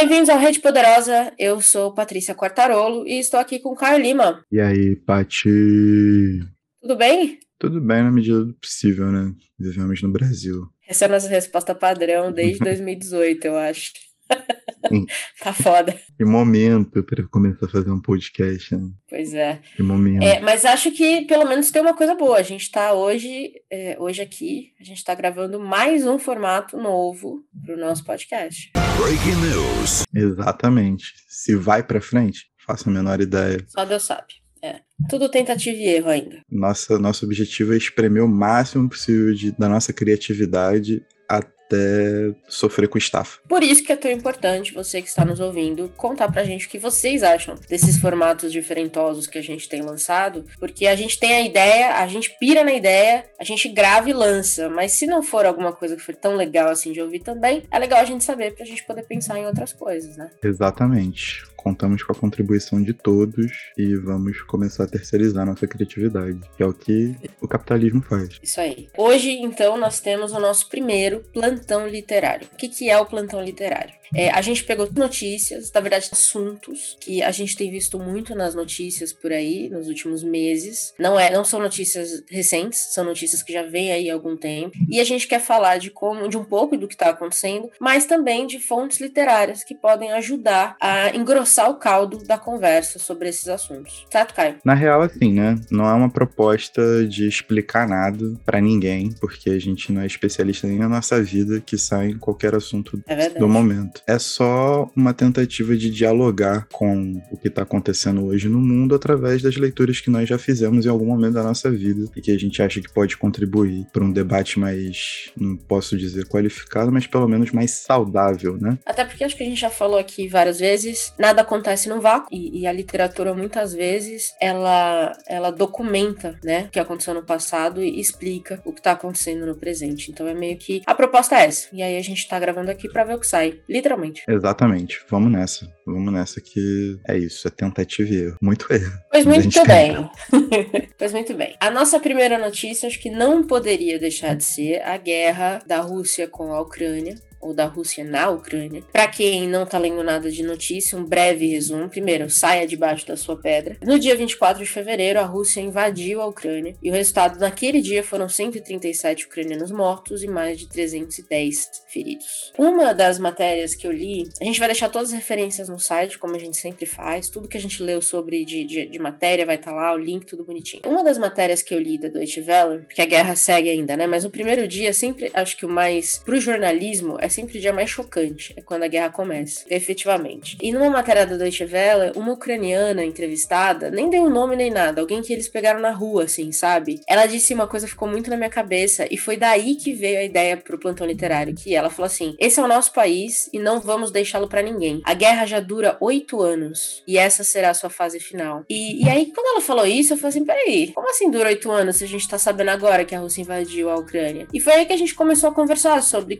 bem-vindos ao Rede Poderosa. Eu sou Patrícia Quartarolo e estou aqui com o Caio Lima. E aí, Pati? Tudo bem? Tudo bem na medida do possível, né? Vivemos no Brasil. Essa é a nossa resposta padrão desde 2018, eu acho. tá foda. Que momento para começar a fazer um podcast, né? Pois é. Que momento. É, mas acho que pelo menos tem uma coisa boa. A gente está hoje, é, hoje aqui, a gente está gravando mais um formato novo para o nosso podcast. Breaking news. Exatamente. Se vai para frente, faço a menor ideia. Só Deus sabe. É. Tudo tentativa e erro ainda. Nossa, nosso objetivo é espremer o máximo possível de, da nossa criatividade até sofrer com estafa. Por isso que é tão importante você que está nos ouvindo contar pra gente o que vocês acham desses formatos diferentosos que a gente tem lançado, porque a gente tem a ideia, a gente pira na ideia, a gente grava e lança, mas se não for alguma coisa que for tão legal assim de ouvir também, é legal a gente saber pra gente poder pensar em outras coisas, né? Exatamente. Contamos com a contribuição de todos e vamos começar a terceirizar nossa criatividade, que é o que o capitalismo faz. Isso aí. Hoje, então, nós temos o nosso primeiro plantão literário. O que, é o plantão literário? É, a gente pegou notícias, na verdade, assuntos que a gente tem visto muito nas notícias por aí nos últimos meses. Não é, não são notícias recentes, são notícias que já vêm aí há algum tempo. E a gente quer falar de como, de um pouco do que está acontecendo, mas também de fontes literárias que podem ajudar a engrossar o caldo da conversa sobre esses assuntos. Certo, Caio? Na real, assim, né? Não é uma proposta de explicar nada para ninguém, porque a gente não é especialista nem na nossa vida que sai em qualquer assunto é do momento é só uma tentativa de dialogar com o que está acontecendo hoje no mundo através das leituras que nós já fizemos em algum momento da nossa vida e que a gente acha que pode contribuir para um debate mais, não posso dizer qualificado, mas pelo menos mais saudável, né? Até porque acho que a gente já falou aqui várias vezes, nada acontece no vácuo e, e a literatura muitas vezes ela ela documenta, né, o que aconteceu no passado e explica o que está acontecendo no presente. Então é meio que a proposta é essa. E aí a gente está gravando aqui para ver o que sai. Literalmente. Exatamente. Vamos nessa. Vamos nessa que é isso, é tentativa e erro. Muito erro. Pois muito bem. pois muito bem. A nossa primeira notícia, acho que não poderia deixar de ser a guerra da Rússia com a Ucrânia ou da Rússia na Ucrânia. Para quem não tá lendo nada de notícia, um breve resumo. Primeiro, saia debaixo da sua pedra. No dia 24 de fevereiro, a Rússia invadiu a Ucrânia e o resultado naquele dia foram 137 ucranianos mortos e mais de 310 feridos. Uma das matérias que eu li, a gente vai deixar todas as referências no site, como a gente sempre faz. Tudo que a gente leu sobre de, de, de matéria vai estar tá lá, o link, tudo bonitinho. Uma das matérias que eu li da Deutsche Welle, porque a guerra segue ainda, né? Mas o primeiro dia, sempre acho que o mais pro jornalismo é sempre o dia mais chocante, é quando a guerra começa, efetivamente. E numa matéria da Deutsche Welle, uma ucraniana entrevistada, nem deu nome nem nada, alguém que eles pegaram na rua, assim, sabe? Ela disse uma coisa que ficou muito na minha cabeça e foi daí que veio a ideia pro plantão literário, que ela falou assim: esse é o nosso país e não vamos deixá-lo para ninguém. A guerra já dura oito anos e essa será a sua fase final. E, e aí, quando ela falou isso, eu falei assim: peraí, como assim dura oito anos se a gente tá sabendo agora que a Rússia invadiu a Ucrânia? E foi aí que a gente começou a conversar sobre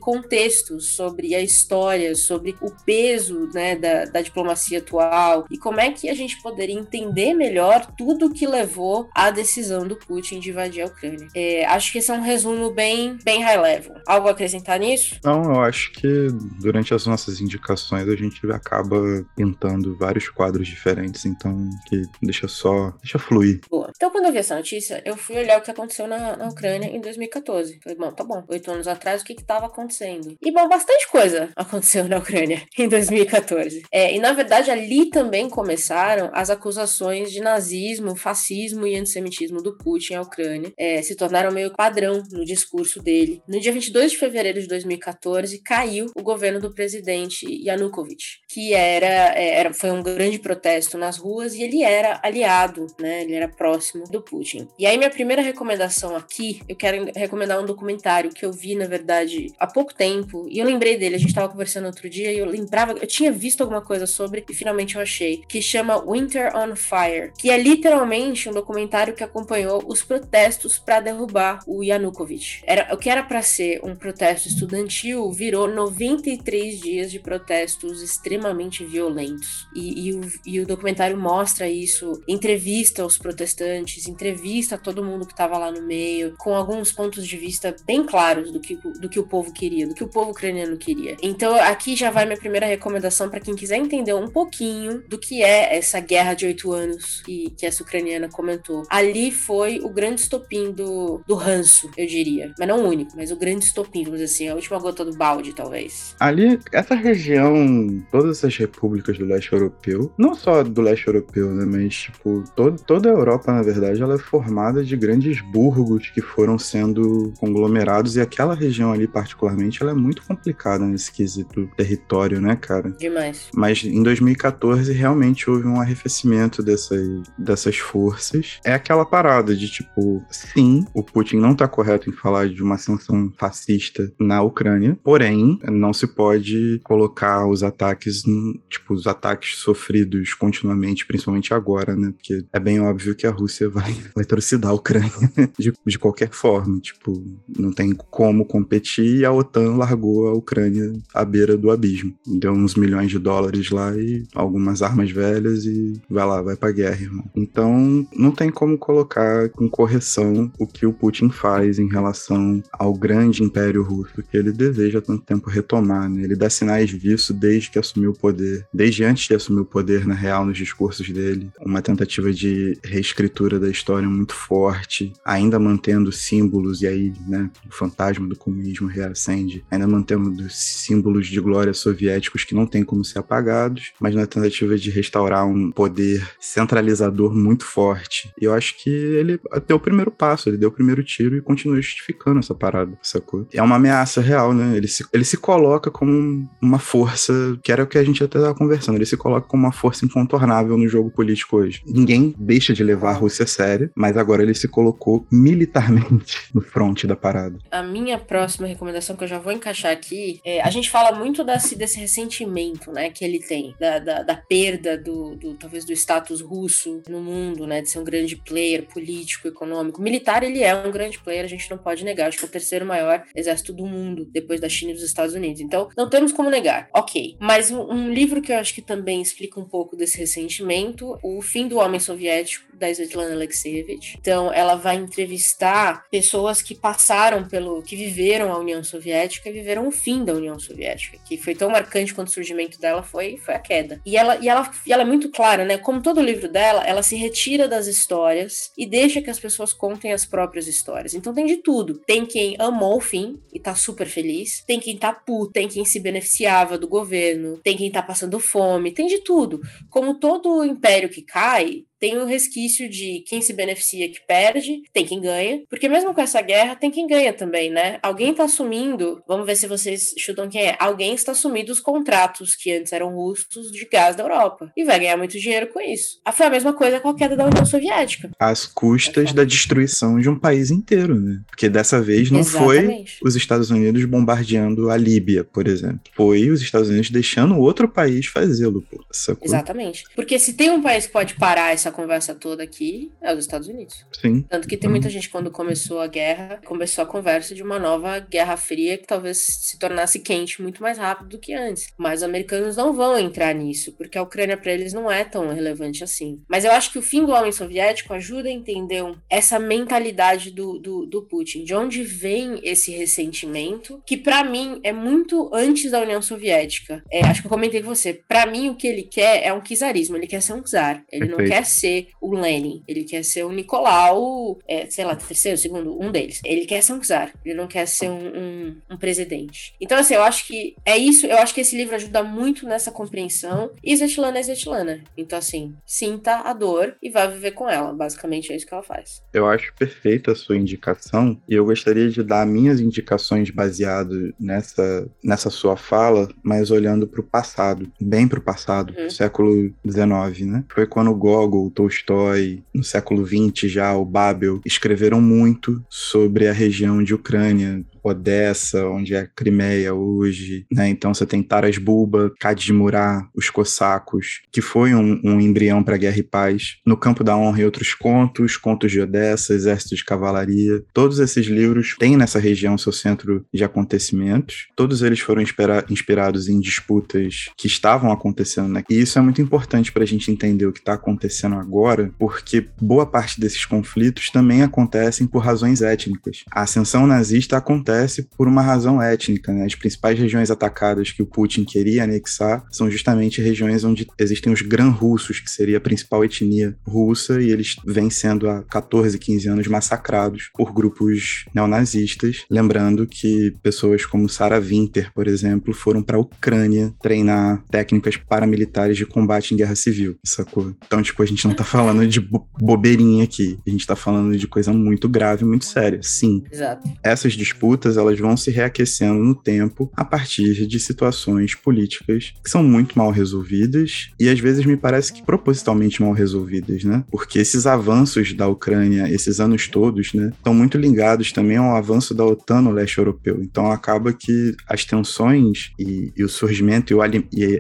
contextos sobre a história, sobre o peso né, da, da diplomacia atual e como é que a gente poderia entender melhor tudo que levou à decisão do Putin de invadir a Ucrânia. É, acho que esse é um resumo bem, bem high level. Algo a acrescentar nisso? Não, eu acho que durante as nossas indicações a gente acaba pintando vários quadros diferentes, então que deixa só, deixa fluir. Boa. Então quando eu vi essa notícia, eu fui olhar o que aconteceu na, na Ucrânia em 2014. Falei, bom, tá bom, oito anos atrás, o que que tava acontecendo? E bom, bastante coisa aconteceu na Ucrânia em 2014. É, e na verdade ali também começaram as acusações de nazismo, fascismo e antissemitismo do Putin à Ucrânia. É, se tornaram meio padrão no discurso dele. No dia 22 de fevereiro de 2014 caiu o governo do presidente Yanukovych, que era, é, era foi um grande protesto nas ruas e ele era aliado, né? Ele era próximo do Putin. E aí minha primeira recomendação aqui, eu quero recomendar um documentário que eu vi na verdade há pouco tempo e eu lembrei dele, a gente tava conversando outro dia e eu lembrava, eu tinha visto alguma coisa sobre e finalmente eu achei, que chama Winter on Fire, que é literalmente um documentário que acompanhou os protestos para derrubar o Yanukovych. Era, o que era para ser um protesto estudantil virou 93 dias de protestos extremamente violentos. E, e, o, e o documentário mostra isso, entrevista os protestantes, entrevista todo mundo que tava lá no meio, com alguns pontos de vista bem claros do que, do que o povo queria, do que o povo ucraniano queria. Então aqui já vai minha primeira recomendação para quem quiser entender um pouquinho do que é essa guerra de oito anos que, que essa ucraniana comentou. Ali foi o grande estopim do, do ranço, eu diria. Mas não o único, mas o grande estopim, vamos dizer assim, a última gota do balde, talvez. Ali, essa região, todas essas repúblicas do leste europeu, não só do leste europeu, né, mas tipo, todo, toda a Europa, na verdade, ela é formada de grandes burgos que foram sendo conglomerados e aquela região ali, particularmente, ela é muito complicada nesse quesito território, né, cara? Demais. Mas em 2014 realmente houve um arrefecimento dessas, dessas forças. É aquela parada de tipo, sim, o Putin não tá correto em falar de uma ascensão fascista na Ucrânia, porém, não se pode colocar os ataques, tipo, os ataques sofridos continuamente, principalmente agora, né? Porque é bem óbvio que a Rússia vai, trucidar a Ucrânia de, de qualquer forma. Tipo, não tem como competir e a OTAN largou a Ucrânia à beira do abismo. Deu uns milhões de dólares lá e algumas armas velhas e vai lá, vai pra guerra, irmão. Então, não tem como colocar com correção o que o Putin faz em relação ao grande império russo que ele deseja há tanto tempo retomar, né? Ele dá sinais disso desde que assumiu o poder, desde antes de assumir o poder, na real, nos discursos dele. Uma tentativa de reescritura da história muito forte, ainda mantendo símbolos, e aí, né, o fantasma do comunismo reacende, ainda mantendo símbolos de glória soviéticos que não tem como ser apagados, mas na tentativa de restaurar um poder centralizador muito forte. E eu acho que ele deu o primeiro passo, ele deu o primeiro tiro e continua justificando essa parada, sacou? É uma ameaça real, né? Ele se, ele se coloca como uma força, que era o que a gente até estava conversando, ele se coloca como uma força incontornável no jogo político hoje. Ninguém deixa de levar a Rússia a sério, mas agora ele se colocou militarmente no fronte da parada. A minha próxima recomendação, que eu já vou encaixar aqui, é, a gente fala muito desse, desse ressentimento, né, que ele tem, da, da, da perda do, do, talvez, do status russo no mundo, né, de ser um grande player político, econômico. Militar, ele é um grande player, a gente não pode negar, acho que é o terceiro maior exército do mundo, depois da China e dos Estados Unidos. Então, não temos como negar. Ok. Mas um, um livro que eu acho que também explica um pouco desse ressentimento, O Fim do Homem Soviético, da Svetlana Alexievich. Então, ela vai entrevistar pessoas que passaram pelo, que viveram a União Soviética e viveram o fim da União Soviética, que foi tão marcante quando o surgimento dela foi, foi a queda. E ela, e ela, e ela é muito clara, né? Como todo livro dela, ela se retira das histórias e deixa que as pessoas contem as próprias histórias. Então tem de tudo. Tem quem amou o fim e tá super feliz, tem quem tá puto, tem quem se beneficiava do governo, tem quem tá passando fome, tem de tudo. Como todo império que cai, tem o resquício de quem se beneficia que perde, tem quem ganha, porque mesmo com essa guerra tem quem ganha também, né? Alguém tá assumindo, vamos ver se vocês chutam quem é, alguém está assumindo os contratos que antes eram russos de gás da Europa e vai ganhar muito dinheiro com isso. Ah, foi a mesma coisa com a queda da União Soviética. Às custas da destruição de um país inteiro, né? Porque dessa vez não Exatamente. foi os Estados Unidos bombardeando a Líbia, por exemplo. Foi os Estados Unidos deixando outro país fazê-lo. Exatamente. Porque se tem um país que pode parar essa essa conversa toda aqui é os Estados Unidos. Sim. Tanto que tem muita uhum. gente, quando começou a guerra, começou a conversa de uma nova guerra fria que talvez se tornasse quente muito mais rápido do que antes. Mas os americanos não vão entrar nisso, porque a Ucrânia para eles não é tão relevante assim. Mas eu acho que o fim do homem soviético ajuda a entender essa mentalidade do, do, do Putin, de onde vem esse ressentimento, que para mim é muito antes da União Soviética. É, acho que eu comentei com você. Para mim, o que ele quer é um czarismo, ele quer ser um czar. Ele Perfeito. não quer ser o Lenin, ele quer ser o Nicolau, é, sei lá, terceiro, segundo, um deles. Ele quer ser um czar, ele não quer ser um, um, um, presidente. Então, assim, eu acho que é isso, eu acho que esse livro ajuda muito nessa compreensão. E Svetlana é Svetlana. Então, assim, sinta a dor e vá viver com ela. Basicamente é isso que ela faz. Eu acho perfeita a sua indicação e eu gostaria de dar minhas indicações baseado nessa, nessa sua fala, mas olhando para o passado, bem para o passado, uhum. século XIX, né? Foi quando Gogol Tolstói, no século XX já, o Babel, escreveram muito sobre a região de Ucrânia, Odessa, onde é Crimeia hoje, né? Então você tem Taras Bulba, Kadimurá, os cossacos, que foi um, um embrião para Guerra e Paz. No Campo da Honra e outros contos, Contos de Odessa, Exército de Cavalaria. Todos esses livros têm nessa região seu centro de acontecimentos. Todos eles foram inspira inspirados em disputas que estavam acontecendo, né? E isso é muito importante para a gente entender o que está acontecendo agora, porque boa parte desses conflitos também acontecem por razões étnicas. A ascensão nazista acontece acontece por uma razão étnica. Né? As principais regiões atacadas que o Putin queria anexar são justamente regiões onde existem os gran-russos, que seria a principal etnia russa, e eles vêm sendo há 14, 15 anos massacrados por grupos neonazistas. Lembrando que pessoas como Sarah Winter, por exemplo, foram para a Ucrânia treinar técnicas paramilitares de combate em guerra civil, sacou? Então, tipo, a gente não tá falando de bo bobeirinha aqui, a gente tá falando de coisa muito grave, muito séria, sim. Exato. Essas disputas, elas vão se reaquecendo no tempo a partir de situações políticas que são muito mal resolvidas e às vezes me parece que propositalmente mal resolvidas, né? Porque esses avanços da Ucrânia, esses anos todos, né, estão muito ligados também ao avanço da OTAN no leste europeu. Então acaba que as tensões e, e o surgimento e, o,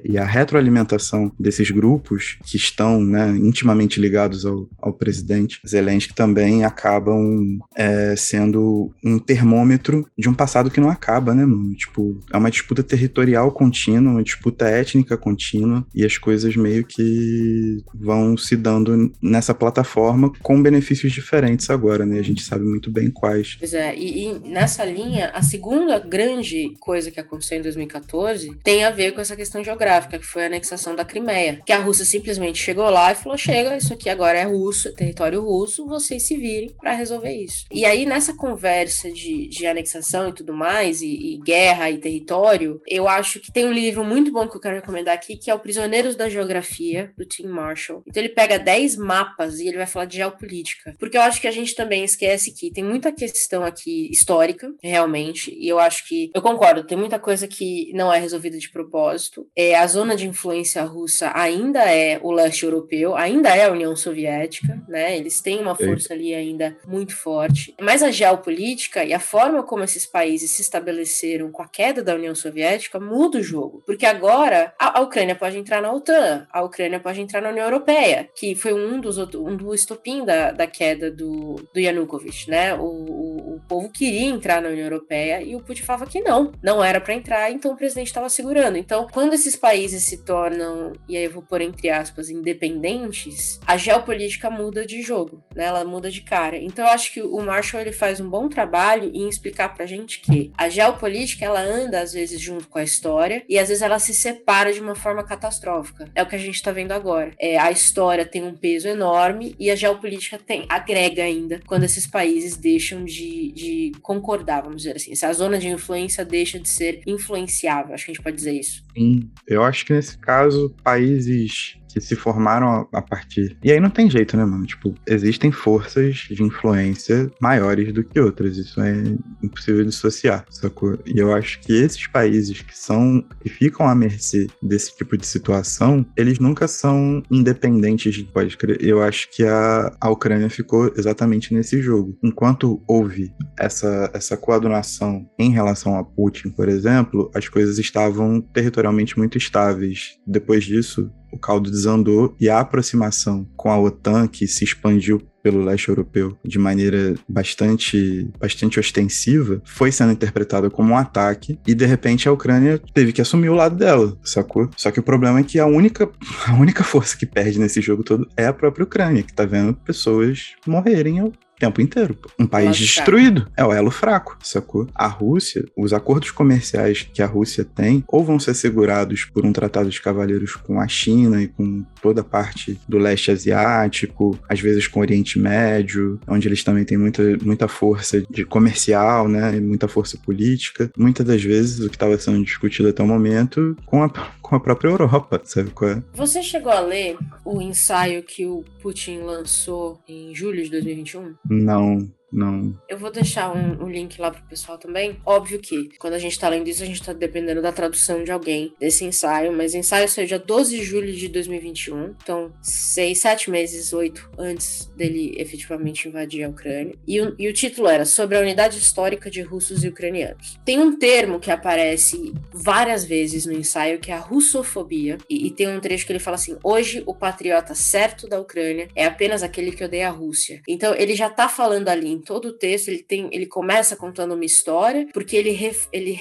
e, a retroalimentação desses grupos que estão né, intimamente ligados ao, ao presidente Zelensky também acabam é, sendo um termômetro de um passado que não acaba, né, mano? Tipo, é uma disputa territorial contínua, uma disputa étnica contínua e as coisas meio que vão se dando nessa plataforma com benefícios diferentes agora, né? A gente sabe muito bem quais. Pois é, e, e nessa linha, a segunda grande coisa que aconteceu em 2014 tem a ver com essa questão geográfica, que foi a anexação da Crimeia. Que a Rússia simplesmente chegou lá e falou: chega, isso aqui agora é russo, é território russo, vocês se virem para resolver isso. E aí, nessa conversa de, de anexação e tudo mais, e, e guerra e território, eu acho que tem um livro muito bom que eu quero recomendar aqui, que é o Prisioneiros da Geografia, do Tim Marshall. Então ele pega 10 mapas e ele vai falar de geopolítica. Porque eu acho que a gente também esquece que tem muita questão aqui histórica, realmente, e eu acho que, eu concordo, tem muita coisa que não é resolvida de propósito. É, a zona de influência russa ainda é o leste europeu, ainda é a União Soviética, né? Eles têm uma força ali ainda muito forte. Mas a geopolítica e a forma como esses países se estabeleceram com a queda da União Soviética muda o jogo. Porque agora a, Ucrânia pode entrar na OTAN, a Ucrânia pode entrar na União Europeia, que foi um dos um do estopim da, da queda do, do Yanukovych, né? O, o povo queria entrar na União Europeia e o Putin falava que não, não era para entrar, então o presidente estava segurando. Então, quando esses países se tornam, e aí eu vou pôr entre aspas, independentes, a geopolítica muda de jogo, né? Ela muda de cara. Então, eu acho que o Marshall ele faz um bom trabalho em explicar pra gente que a geopolítica ela anda às vezes junto com a história e às vezes ela se separa de uma forma catastrófica. É o que a gente tá vendo agora. É, a história tem um peso enorme e a geopolítica tem, agrega ainda quando esses países deixam de, de concordar, vamos dizer assim. Se a zona de influência deixa de ser influenciável, acho que a gente pode dizer isso. Sim, eu acho que nesse caso, países que se formaram a partir. E aí não tem jeito, né, mano? Tipo, existem forças de influência maiores do que outras. Isso é impossível dissociar, sacou? E eu acho que esses países que são. que ficam à mercê desse tipo de situação, eles nunca são independentes, pode crer. Eu acho que a, a Ucrânia ficou exatamente nesse jogo. Enquanto houve essa, essa coadunação em relação a Putin, por exemplo, as coisas estavam territorialmente muito estáveis. Depois disso, o caldo desandou e a aproximação com a OTAN, que se expandiu pelo leste europeu de maneira bastante, bastante ostensiva, foi sendo interpretada como um ataque e de repente a Ucrânia teve que assumir o lado dela, sacou? Só que o problema é que a única, a única força que perde nesse jogo todo é a própria Ucrânia, que tá vendo pessoas morrerem tempo inteiro. Um país destruído. Fraco. É o elo fraco, sacou? A Rússia, os acordos comerciais que a Rússia tem, ou vão ser segurados por um tratado de cavalheiros com a China e com toda a parte do leste asiático, às vezes com o Oriente Médio, onde eles também têm muita, muita força de comercial, né? E muita força política. Muitas das vezes o que estava sendo discutido até o momento com a, com a própria Europa, sabe qual é? Você chegou a ler o ensaio que o Putin lançou em julho de 2021? Não. Não. Eu vou deixar um, um, link lá pro pessoal também. Óbvio que quando a gente tá lendo isso, a gente tá dependendo da tradução de alguém desse ensaio, mas ensaio saiu dia 12 de julho de 2021. Então, seis, sete meses, oito antes dele efetivamente invadir a Ucrânia. E o, e o título era Sobre a Unidade Histórica de Russos e Ucranianos. Tem um termo que aparece várias vezes no ensaio que é a russofobia. E, e tem um trecho que ele fala assim: hoje o patriota certo da Ucrânia é apenas aquele que odeia a Rússia. Então, ele já tá falando ali todo o texto ele tem, ele começa contando uma história, porque ele, re, ele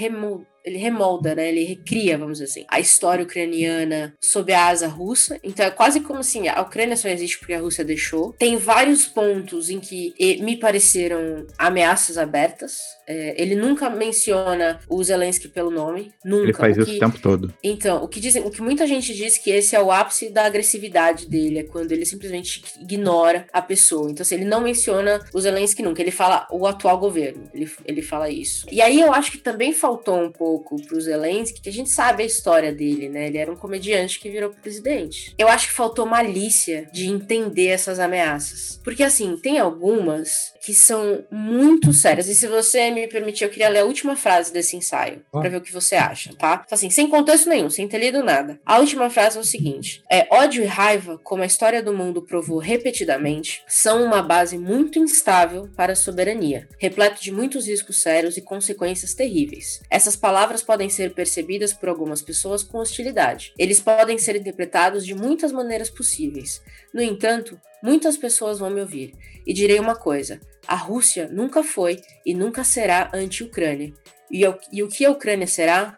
ele remolda, né? Ele recria, vamos dizer assim, a história ucraniana sob a asa russa. Então é quase como assim, a Ucrânia só existe porque a Rússia deixou. Tem vários pontos em que me pareceram ameaças abertas. É, ele nunca menciona o Zelensky pelo nome, nunca. Ele faz isso o tempo todo. Então, o que dizem, o que muita gente diz que esse é o ápice da agressividade dele, é quando ele simplesmente ignora a pessoa. Então, assim, ele não menciona o Zelensky nunca, ele fala o atual governo, ele, ele fala isso. E aí eu acho que também faltou um pouco pro Zelensky, que a gente sabe a história dele, né? Ele era um comediante que virou presidente. Eu acho que faltou malícia de entender essas ameaças. Porque, assim, tem algumas que são muito sérias. E se você me permitir, eu queria ler a última frase desse ensaio, ah. para ver o que você acha, tá? Assim, sem contexto nenhum, sem ter lido nada. A última frase é o seguinte: é ódio e raiva, como a história do mundo provou repetidamente, são uma base muito instável para a soberania, repleto de muitos riscos sérios e consequências terríveis. Essas palavras podem ser percebidas por algumas pessoas com hostilidade. Eles podem ser interpretados de muitas maneiras possíveis. No entanto, muitas pessoas vão me ouvir e direi uma coisa: a Rússia nunca foi e nunca será anti-Ucrânia. E, e o que a Ucrânia será,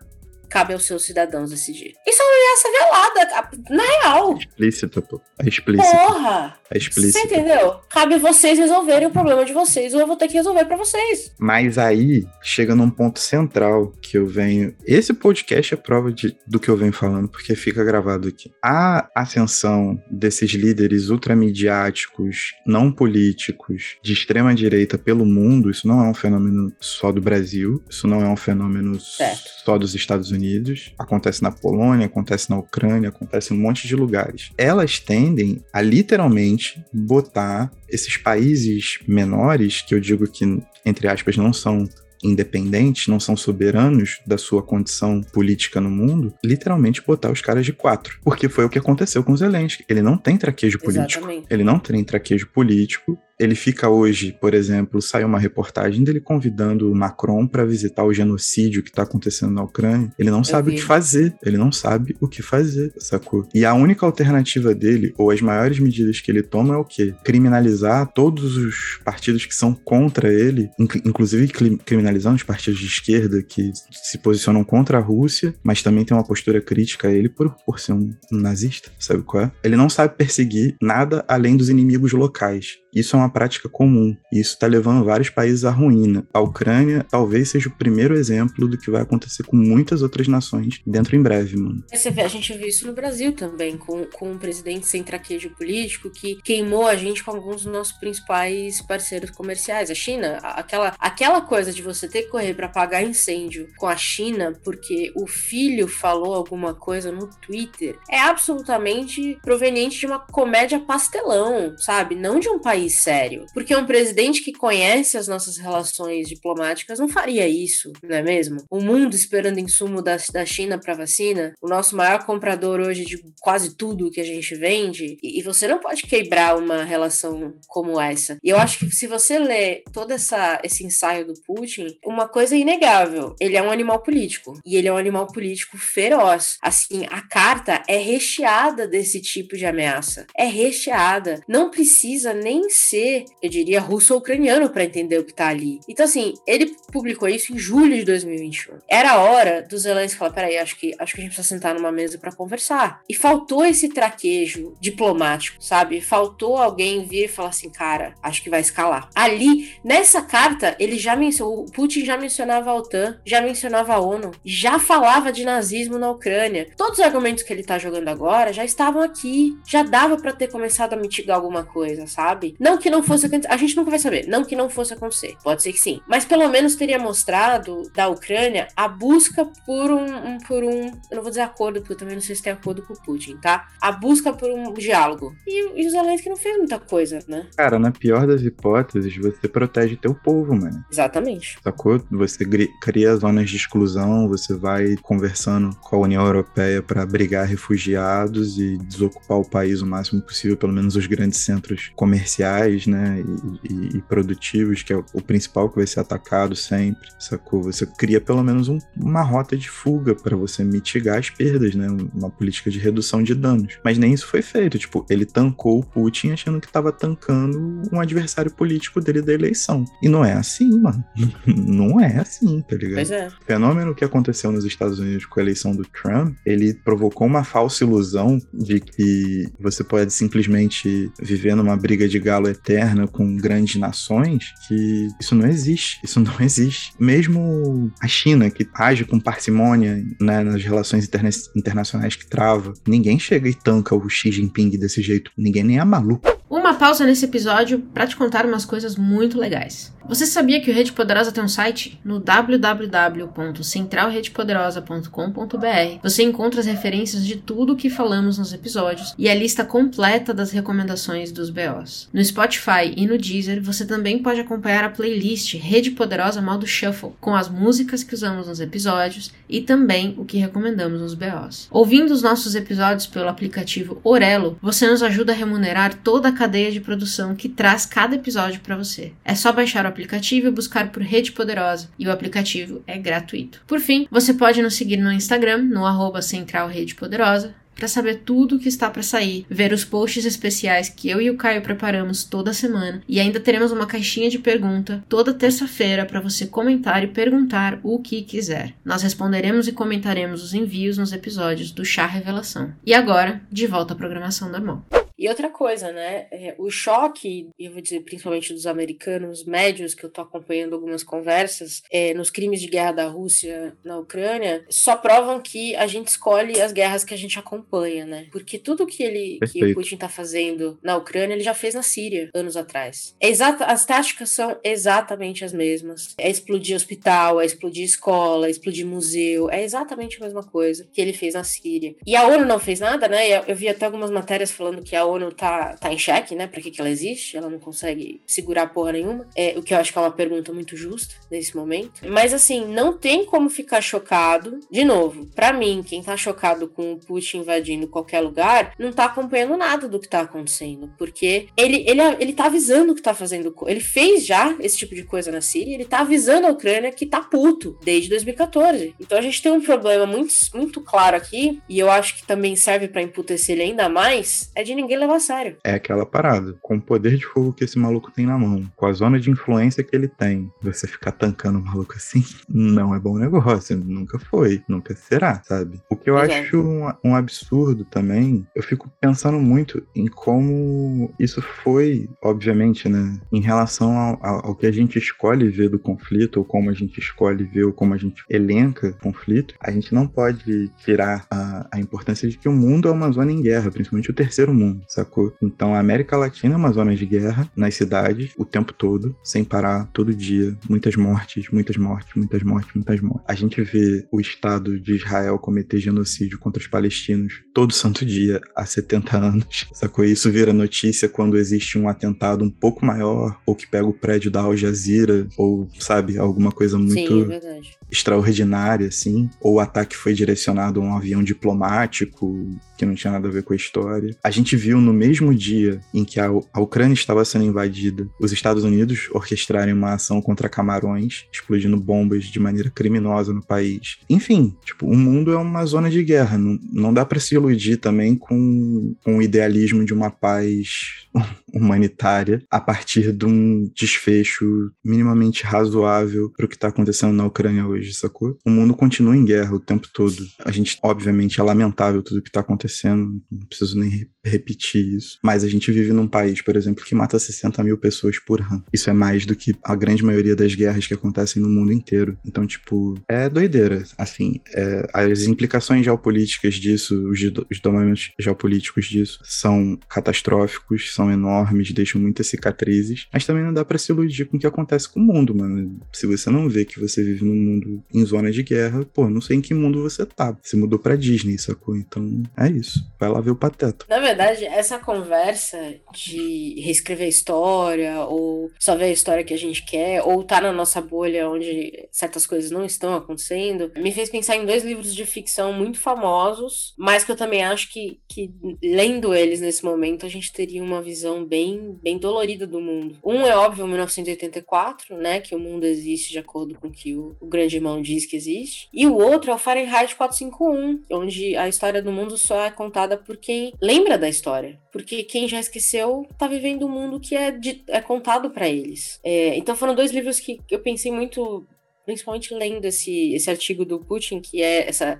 cabe aos seus cidadãos decidir. Isso é uma ameaça velada, na real. Explícito, pô. É explícito. Porra! É explícito. Você entendeu? Cabe vocês resolverem o problema de vocês, ou eu vou ter que resolver para vocês. Mas aí, chega num ponto central que eu venho... Esse podcast é prova de, do que eu venho falando, porque fica gravado aqui. A ascensão desses líderes ultramediáticos, não políticos, de extrema direita pelo mundo, isso não é um fenômeno só do Brasil, isso não é um fenômeno certo. só dos Estados Unidos, Unidos, acontece na Polônia, acontece na Ucrânia, acontece em um monte de lugares. Elas tendem a literalmente botar esses países menores, que eu digo que, entre aspas, não são independentes, não são soberanos da sua condição política no mundo, literalmente botar os caras de quatro. Porque foi o que aconteceu com Zelensky. Ele não tem traquejo político. Exatamente. Ele não tem traquejo político ele fica hoje, por exemplo, saiu uma reportagem dele convidando o Macron para visitar o genocídio que está acontecendo na Ucrânia. Ele não sabe o que fazer. Ele não sabe o que fazer, sacou? E a única alternativa dele, ou as maiores medidas que ele toma, é o quê? Criminalizar todos os partidos que são contra ele, inclusive criminalizando os partidos de esquerda que se posicionam contra a Rússia, mas também tem uma postura crítica a ele por, por ser um, um nazista, sabe qual é? Ele não sabe perseguir nada além dos inimigos locais. Isso é uma prática comum e isso está levando vários países à ruína. A Ucrânia talvez seja o primeiro exemplo do que vai acontecer com muitas outras nações dentro em breve, mano. Você vê, a gente viu isso no Brasil também, com, com um presidente sem traquejo político que queimou a gente com alguns dos nossos principais parceiros comerciais. A China, aquela, aquela coisa de você ter que correr para apagar incêndio com a China porque o filho falou alguma coisa no Twitter é absolutamente proveniente de uma comédia pastelão, sabe? Não de um país país sério. Porque um presidente que conhece as nossas relações diplomáticas não faria isso, não é mesmo? O mundo esperando insumo da, da China para vacina, o nosso maior comprador hoje de quase tudo que a gente vende, e, e você não pode quebrar uma relação como essa. E eu acho que se você ler todo essa, esse ensaio do Putin, uma coisa é inegável: ele é um animal político. E ele é um animal político feroz. Assim, a carta é recheada desse tipo de ameaça. É recheada. Não precisa nem ser, eu diria, russo-ucraniano para entender o que tá ali. Então, assim, ele publicou isso em julho de 2021. Era a hora do Zelensky falar: peraí, acho que, acho que a gente precisa sentar numa mesa para conversar. E faltou esse traquejo diplomático, sabe? Faltou alguém vir e falar assim: cara, acho que vai escalar. Ali, nessa carta, ele já mencionou, o Putin já mencionava a OTAN, já mencionava a ONU, já falava de nazismo na Ucrânia. Todos os argumentos que ele tá jogando agora já estavam aqui. Já dava para ter começado a mitigar alguma coisa, sabe? Não que não fosse acontecer, a gente nunca vai saber. Não que não fosse acontecer, pode ser que sim. Mas pelo menos teria mostrado da Ucrânia a busca por um, um por um, eu não vou dizer acordo, porque eu também não sei se tem acordo com o Putin, tá? A busca por um diálogo. E, e o Zelensky não fez muita coisa, né? Cara, na pior das hipóteses, você protege teu povo, mano. Exatamente. Sacou? Você cria zonas de exclusão, você vai conversando com a União Europeia para abrigar refugiados e desocupar o país o máximo possível, pelo menos os grandes centros comerciais industriais, né, e, e, e, produtivos, que é o principal que vai ser atacado sempre, sacou? Você cria pelo menos um, uma rota de fuga para você mitigar as perdas, né, uma política de redução de danos. Mas nem isso foi feito, tipo, ele tancou o Putin achando que estava tancando um adversário político dele da eleição. E não é assim, mano. não é assim, tá ligado? Pois é. O fenômeno que aconteceu nos Estados Unidos com a eleição do Trump, ele provocou uma falsa ilusão de que você pode simplesmente viver numa briga de galo eterna com grandes nações, que isso não existe. Isso não existe. Mesmo a China, que age com parcimônia né, nas relações interna internacionais que trava, ninguém chega e tanca o Xi Jinping desse jeito. Ninguém nem é maluco. Uma pausa nesse episódio para te contar umas coisas muito legais. Você sabia que o Rede Poderosa tem um site? No www.centralredepoderosa.com.br você encontra as referências de tudo o que falamos nos episódios e a lista completa das recomendações dos BOs. No Spotify e no Deezer você também pode acompanhar a playlist Rede Poderosa Modo Shuffle, com as músicas que usamos nos episódios e também o que recomendamos nos BOs. Ouvindo os nossos episódios pelo aplicativo Orelo, você nos ajuda a remunerar toda a cadeia de produção que traz cada episódio para você. É só baixar o aplicativo e buscar por Rede Poderosa, e o aplicativo é gratuito. Por fim, você pode nos seguir no Instagram, no arroba Central Rede Poderosa, para saber tudo o que está para sair, ver os posts especiais que eu e o Caio preparamos toda semana e ainda teremos uma caixinha de pergunta toda terça-feira para você comentar e perguntar o que quiser. Nós responderemos e comentaremos os envios nos episódios do Chá Revelação. E agora, de volta à programação normal. E outra coisa, né? É, o choque, eu vou dizer principalmente dos americanos médios, que eu tô acompanhando algumas conversas, é, nos crimes de guerra da Rússia na Ucrânia, só provam que a gente escolhe as guerras que a gente acompanha, né? Porque tudo que ele que o Putin tá fazendo na Ucrânia, ele já fez na Síria anos atrás. É exata, as táticas são exatamente as mesmas. É explodir hospital, é explodir escola, é explodir museu, é exatamente a mesma coisa que ele fez na Síria. E a ONU não fez nada, né? Eu vi até algumas matérias falando que a ONU tá, tá em xeque, né? Pra que, que ela existe? Ela não consegue segurar porra nenhuma. É, o que eu acho que é uma pergunta muito justa nesse momento. Mas assim, não tem como ficar chocado. De novo, para mim, quem tá chocado com o Putin invadindo qualquer lugar, não tá acompanhando nada do que tá acontecendo. Porque ele, ele, ele tá avisando que tá fazendo. Ele fez já esse tipo de coisa na Síria, ele tá avisando a Ucrânia que tá puto desde 2014. Então a gente tem um problema muito, muito claro aqui, e eu acho que também serve para emputecer ele ainda mais, é de ninguém levar a sério. É aquela parada. Com o poder de fogo que esse maluco tem na mão, com a zona de influência que ele tem, você ficar tancando o maluco assim, não é bom negócio. Nunca foi, nunca será, sabe? O que eu Exato. acho um, um absurdo também, eu fico pensando muito em como isso foi, obviamente, né, em relação ao, ao, que a gente escolhe ver do conflito, ou como a gente escolhe ver, ou como a gente elenca o conflito, a gente não pode tirar a, a importância de que o mundo é uma zona em guerra, principalmente o terceiro mundo sacou? Então a América Latina é uma zona de guerra nas cidades o tempo todo, sem parar, todo dia. Muitas mortes, muitas mortes, muitas mortes, muitas mortes. A gente vê o Estado de Israel cometer genocídio contra os palestinos todo santo dia há 70 anos, sacou? Isso vira notícia quando existe um atentado um pouco maior, ou que pega o prédio da Al Jazeera, ou, sabe, alguma coisa muito. Sim, é extraordinária, assim, ou o ataque foi direcionado a um avião diplomático que não tinha nada a ver com a história. A gente viu no mesmo dia em que a, a Ucrânia estava sendo invadida, os Estados Unidos orquestrarem uma ação contra Camarões, explodindo bombas de maneira criminosa no país. Enfim, tipo, o mundo é uma zona de guerra. Não, não dá para se iludir também com, com o idealismo de uma paz humanitária a partir de um desfecho minimamente razoável para o que está acontecendo na Ucrânia hoje, sacou? O mundo continua em guerra o tempo todo. A gente, obviamente, é lamentável tudo o que está acontecendo, não preciso nem repetir isso. Mas a gente vive num país, por exemplo, que mata 60 mil pessoas por ano. Isso é mais do que a grande maioria das guerras que acontecem no mundo inteiro. Então, tipo, é doideira. Assim, é, as implicações geopolíticas disso, os, os domínios geopolíticos disso, são catastróficos, são enormes, deixam muitas cicatrizes. Mas também não dá para se iludir com o que acontece com o mundo, mano. Se você não vê que você vive num mundo em zona de guerra, pô, não sei em que mundo você tá. Você mudou pra Disney, sacou? Então, é isso. Vai lá ver o Pateta. Na verdade, essa conversa de reescrever a história, ou só ver a história que a gente quer, ou tá na nossa bolha onde certas coisas não estão acontecendo, me fez pensar em dois livros de ficção muito famosos, mas que eu também acho que, que lendo eles nesse momento, a gente teria uma visão bem, bem dolorida do mundo. Um é óbvio, 1984, né? Que o mundo existe de acordo com o que o, o grande irmão diz que existe. E o outro é o Fahrenheit 451, onde a história do mundo só é contada por quem lembra da história. Porque quem já esqueceu tá vivendo um mundo que é, de, é contado para eles. É, então foram dois livros que eu pensei muito, principalmente lendo esse, esse artigo do Putin, que é essa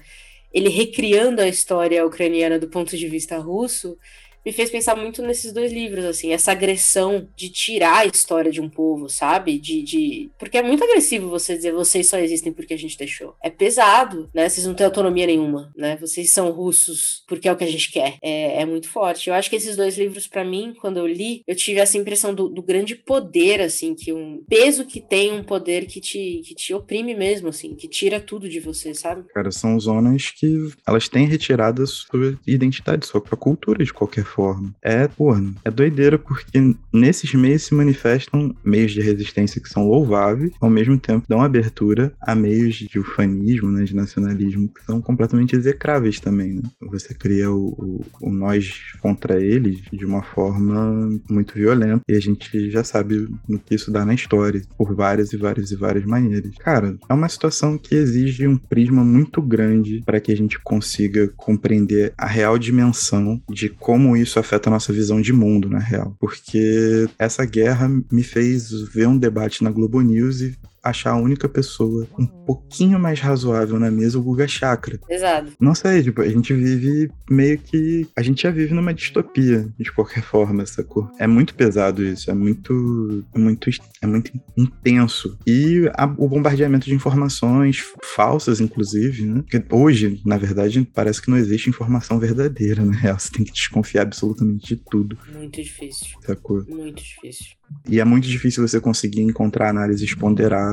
ele recriando a história ucraniana do ponto de vista russo, me fez pensar muito nesses dois livros, assim, essa agressão de tirar a história de um povo, sabe? De, de... Porque é muito agressivo você dizer vocês só existem porque a gente deixou. É pesado, né? Vocês não têm autonomia nenhuma, né? Vocês são russos porque é o que a gente quer. É, é muito forte. Eu acho que esses dois livros, para mim, quando eu li, eu tive essa impressão do, do, grande poder, assim, que um peso que tem um poder que te, que te oprime mesmo, assim, que tira tudo de você, sabe? Cara, são zonas que elas têm retirado a sua identidade, sua cultura de qualquer forma. É, porra, é doideira porque nesses meios se manifestam meios de resistência que são louváveis, ao mesmo tempo dão abertura a meios de ufanismo, né, de nacionalismo, que são completamente execráveis também, né? Você cria o, o, o nós contra eles de uma forma muito violenta e a gente já sabe no que isso dá na história, por várias e várias e várias maneiras. Cara, é uma situação que exige um prisma muito grande para que a gente consiga compreender a real dimensão de como isso afeta a nossa visão de mundo, na real. Porque essa guerra me fez ver um debate na Globo News e achar a única pessoa um pouquinho mais razoável na mesa o Guga Chakra. Exato. Não sei, tipo, a gente vive meio que. A gente já vive numa distopia, de qualquer forma, sacou? É muito pesado isso, é muito. É muito, é muito intenso. E a, o bombardeamento de informações falsas, inclusive, né? Porque hoje, na verdade, parece que não existe informação verdadeira, na real. Você tem que desconfiar absolutamente de tudo. Muito difícil. Sacou? Muito difícil. E é muito difícil você conseguir encontrar análises ponderadas,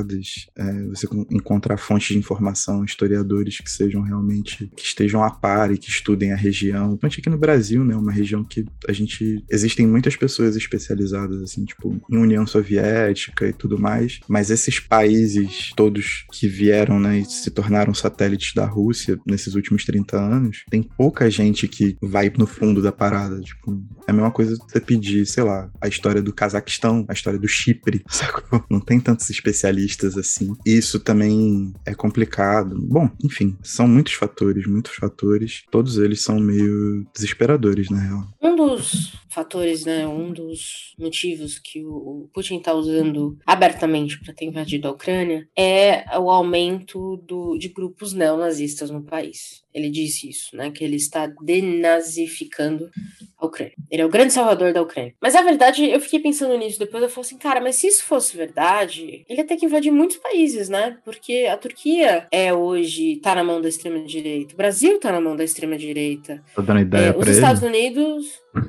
é, você encontrar fontes de informação, historiadores que sejam realmente, que estejam a par e que estudem a região. Principalmente aqui no Brasil, né, uma região que a gente, existem muitas pessoas especializadas, assim, tipo, em União Soviética e tudo mais, mas esses países todos que vieram, né, e se tornaram satélites da Rússia nesses últimos 30 anos, tem pouca gente que vai no fundo da parada, tipo, é a mesma coisa você pedir, sei lá, a história do Cazaquistão a história do Chipre, sacou? Não tem tantos especialistas assim. Isso também é complicado. Bom, enfim, são muitos fatores, muitos fatores. Todos eles são meio desesperadores, na real. Um dos fatores, né, um dos motivos que o Putin está usando abertamente para ter invadido a Ucrânia é o aumento do, de grupos neonazistas no país. Ele disse isso, né, que ele está denazificando a Ucrânia. Ele é o grande salvador da Ucrânia. Mas a verdade, eu fiquei pensando nisso depois, eu falei assim, cara, mas se isso fosse verdade, ele ia ter que invadir muitos países, né? Porque a Turquia é hoje, tá na mão da extrema-direita, o Brasil tá na mão da extrema-direita. Tô dando ideia é, Os ele. Estados Unidos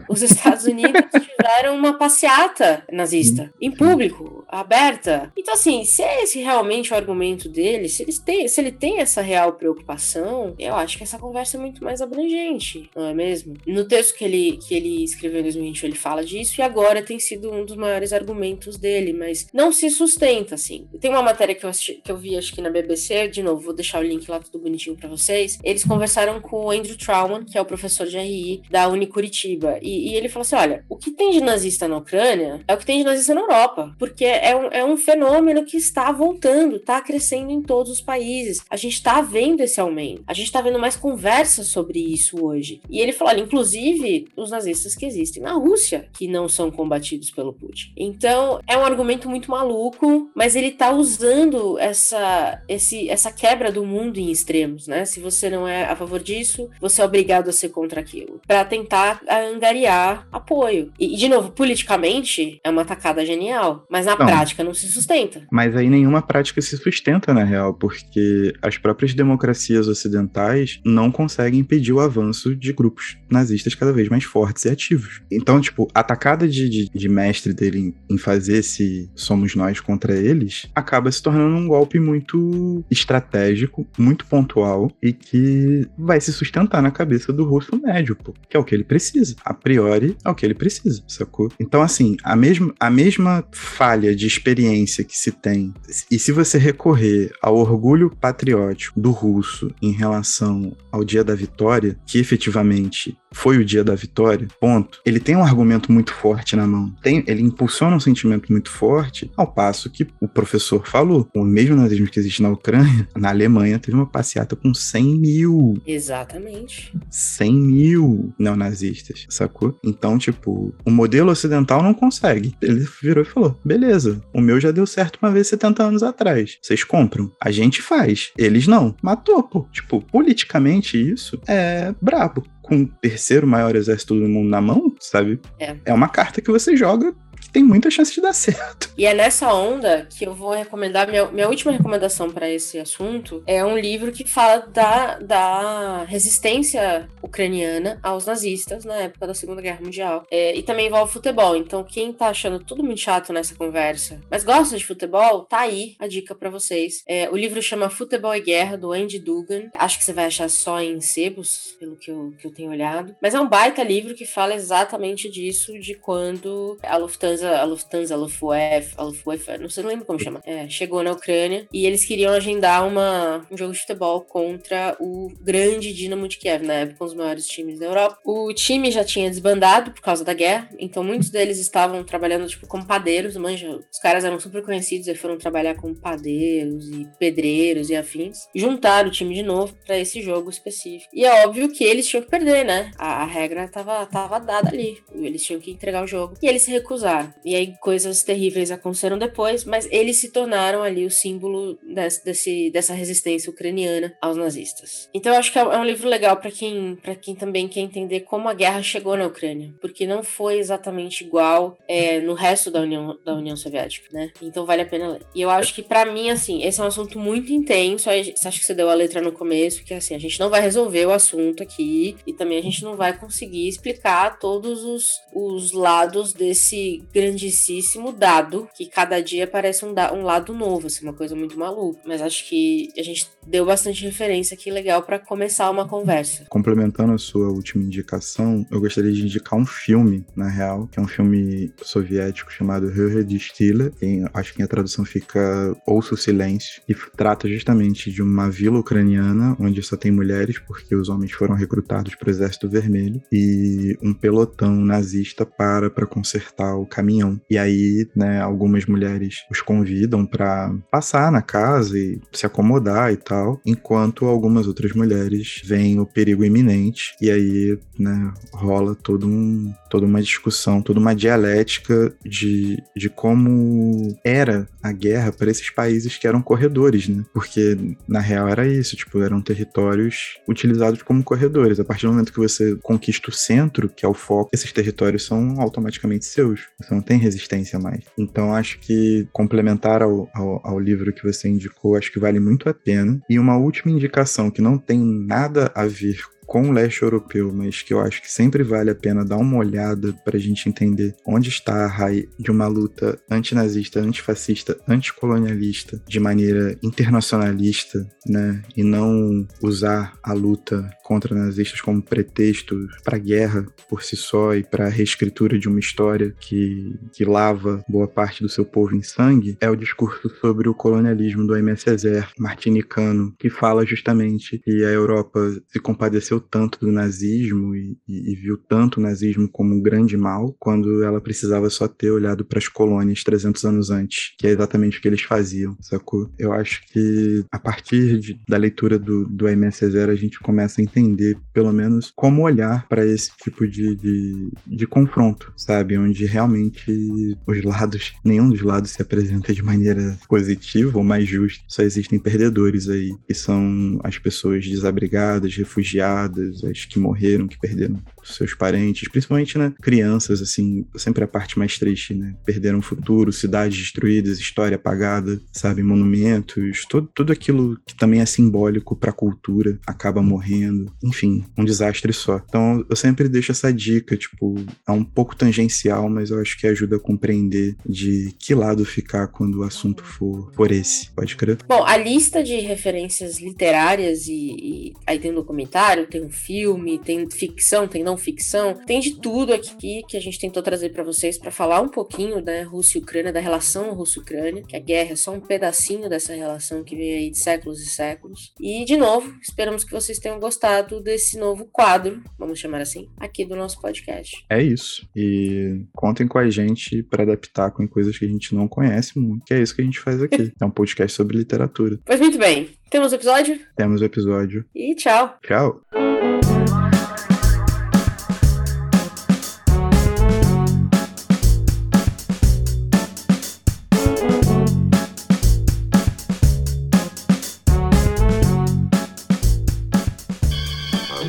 os Estados Unidos tiveram uma passeata nazista em público, aberta. Então, assim, se é esse realmente o argumento dele, se, eles têm, se ele tem essa real preocupação, eu acho que essa conversa é muito mais abrangente, não é mesmo? No texto que ele, que ele escreveu em 2021, ele fala disso e agora tem sido um dos maiores argumentos dele, mas não se sustenta, assim. Tem uma matéria que eu, assisti, que eu vi, acho que na BBC, de novo, vou deixar o link lá tudo bonitinho para vocês. Eles conversaram com o Andrew Trauman, que é o professor de RI da Unicuritiba, e, e, ele falou assim: olha, o que tem de nazista na Ucrânia é o que tem de nazista na Europa, porque é um, é um fenômeno que está voltando, está crescendo em todos os países. A gente está vendo esse aumento, a gente está vendo mais conversas sobre isso hoje. E ele falou: olha, inclusive os nazistas que existem na Rússia, que não são combatidos pelo Putin. Então, é um argumento muito maluco, mas ele está usando essa, esse, essa quebra do mundo em extremos, né? Se você não é a favor disso, você é obrigado a ser contra aquilo, para tentar angariar apoio. E, de novo, politicamente, é uma tacada genial. Mas na não, prática não se sustenta. Mas aí nenhuma prática se sustenta, na real, porque as próprias democracias ocidentais não conseguem impedir o avanço de grupos nazistas cada vez mais fortes e ativos. Então, tipo, a atacada de, de, de mestre dele em, em fazer esse somos nós contra eles acaba se tornando um golpe muito estratégico, muito pontual e que vai se sustentar na cabeça do russo médio, pô, que é o que ele precisa. A priori, é o que ele precisa, sacou? Então, assim, a mesma, a mesma falha de experiência que se tem, e se você recorrer ao orgulho patriótico do russo em relação ao dia da vitória, que efetivamente foi o dia da vitória, ponto. Ele tem um argumento muito forte na mão. Tem, ele impulsiona um sentimento muito forte, ao passo que o professor falou, o mesmo nazismo que existe na Ucrânia, na Alemanha teve uma passeata com 100 mil. Exatamente. 100 mil neonazistas, sacou? Então, tipo, o modelo ocidental não consegue. Ele virou e falou: beleza, o meu já deu certo uma vez 70 anos atrás. Vocês compram. A gente faz. Eles não. Matou, pô. Tipo, politicamente isso é brabo com o terceiro maior exército do mundo na mão, sabe? É. É uma carta que você joga tem muita chance de dar certo. E é nessa onda que eu vou recomendar. Minha, minha última recomendação para esse assunto é um livro que fala da, da resistência ucraniana aos nazistas na época da Segunda Guerra Mundial. É, e também envolve futebol. Então, quem tá achando tudo muito chato nessa conversa, mas gosta de futebol, tá aí a dica para vocês. É, o livro chama Futebol e Guerra, do Andy Dugan. Acho que você vai achar só em sebos, pelo que eu, que eu tenho olhado. Mas é um baita livro que fala exatamente disso, de quando a Lufthansa A Lufthansa, a Luftwaffe, a Luftwaffe, não sei, não lembro como chama, é, chegou na Ucrânia e eles queriam agendar uma, um jogo de futebol contra o grande Dinamo de Kiev, na época, os maiores times da Europa. O time já tinha desbandado por causa da guerra, então muitos deles estavam trabalhando, tipo, como padeiros, manja, os caras eram super conhecidos e foram trabalhar como padeiros e pedreiros e afins. Juntaram o time de novo para esse jogo específico. E é óbvio que eles tinham que perder, né? A, a regra tava, tava dada ali. Eles tinham que entregar o jogo. E eles se recusaram. E aí coisas terríveis aconteceram depois, mas eles se tornaram ali o símbolo desse, desse dessa resistência ucraniana aos nazistas. Então eu acho que é, é um livro legal para quem, para quem também quer entender como a guerra chegou na Ucrânia, porque não foi exatamente igual é, no resto da União, da União Soviética, né? Então vale a pena ler. E eu acho que para mim, assim, esse é um assunto muito intenso. Acha que você deu a letra no começo, que assim, a gente não vai resolver o assunto aqui e também a gente não vai conseguir explicar todos os, os lados desse grandíssimo dado, que cada dia parece um, um lado novo, assim, uma coisa muito maluca. Mas acho que a gente deu bastante referência aqui legal para começar uma conversa. Complementando a sua última indicação, eu gostaria de indicar um filme, na real, que é um filme soviético chamado Höhe de Stille, acho que a tradução fica Ouça o Silêncio, e trata justamente de uma vila ucraniana onde só tem mulheres, porque os homens foram recrutados para o Exército Vermelho, e um pelotão nazista para para consertar o caminhão. E aí, né, algumas mulheres os convidam para passar na casa e se acomodar e tal, enquanto algumas outras mulheres veem o perigo iminente e aí, né, rola todo um, toda uma discussão, toda uma dialética de, de como era a guerra para esses países que eram corredores, né? Porque na real era isso, tipo, eram territórios utilizados como corredores. A partir do momento que você conquista o centro, que é o foco, esses territórios são automaticamente seus. Você não tem resistência mais. Então acho que complementar ao, ao, ao, livro que você indicou, acho que vale muito a pena. E uma última indicação que não tem nada a ver com o leste europeu, mas que eu acho que sempre vale a pena dar uma olhada para a gente entender onde está a raiz de uma luta antinazista, antifascista, anticolonialista, de maneira internacionalista, né? E não usar a luta contra nazistas como pretexto para guerra por si só e para a reescritura de uma história que, que lava boa parte do seu povo em sangue, é o discurso sobre o colonialismo do Césaire, martinicano, que fala justamente que a Europa se compadeceu tanto do nazismo e, e, e, viu tanto o nazismo como um grande mal, quando ela precisava só ter olhado para as colônias 300 anos antes, que é exatamente o que eles faziam, sacou? Eu acho que a partir de, da leitura do, do Aimé a gente começa a entender, pelo menos, como olhar para esse tipo de, de, de confronto, sabe? Onde realmente os lados, nenhum dos lados se apresenta de maneira positiva ou mais justa, só existem perdedores aí, que são as pessoas desabrigadas, refugiadas, as que morreram, que perderam seus parentes, principalmente, né, crianças, assim, sempre a parte mais triste, né? Perderam o futuro, cidades destruídas, história apagada, sabe, monumentos, todo, tudo aquilo que também é simbólico para a cultura acaba morrendo. Enfim, um desastre só. Então, eu sempre deixo essa dica, tipo, é um pouco tangencial, mas eu acho que ajuda a compreender de que lado ficar quando o assunto for por esse. Pode crer? Bom, a lista de referências literárias e, e aí tem um documentário, tem um filme, tem ficção, tem não ficção, tem de tudo aqui que a gente tentou trazer para vocês para falar um pouquinho da Rússia e Ucrânia, da relação Rússia-Ucrânia, que a guerra é só um pedacinho dessa relação que vem aí de séculos e séculos. E, de novo, esperamos que vocês tenham gostado desse novo quadro, vamos chamar assim, aqui do nosso podcast. É isso. E contem com a gente para adaptar com coisas que a gente não conhece muito, que é isso que a gente faz aqui. é um podcast sobre literatura. Pois muito bem. Temos o episódio? Temos o episódio. E tchau. Tchau.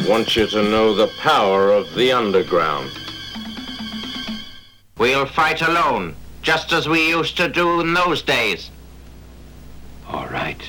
want you to know the power of the underground. We'll fight alone, just as we used to do in those days. All right.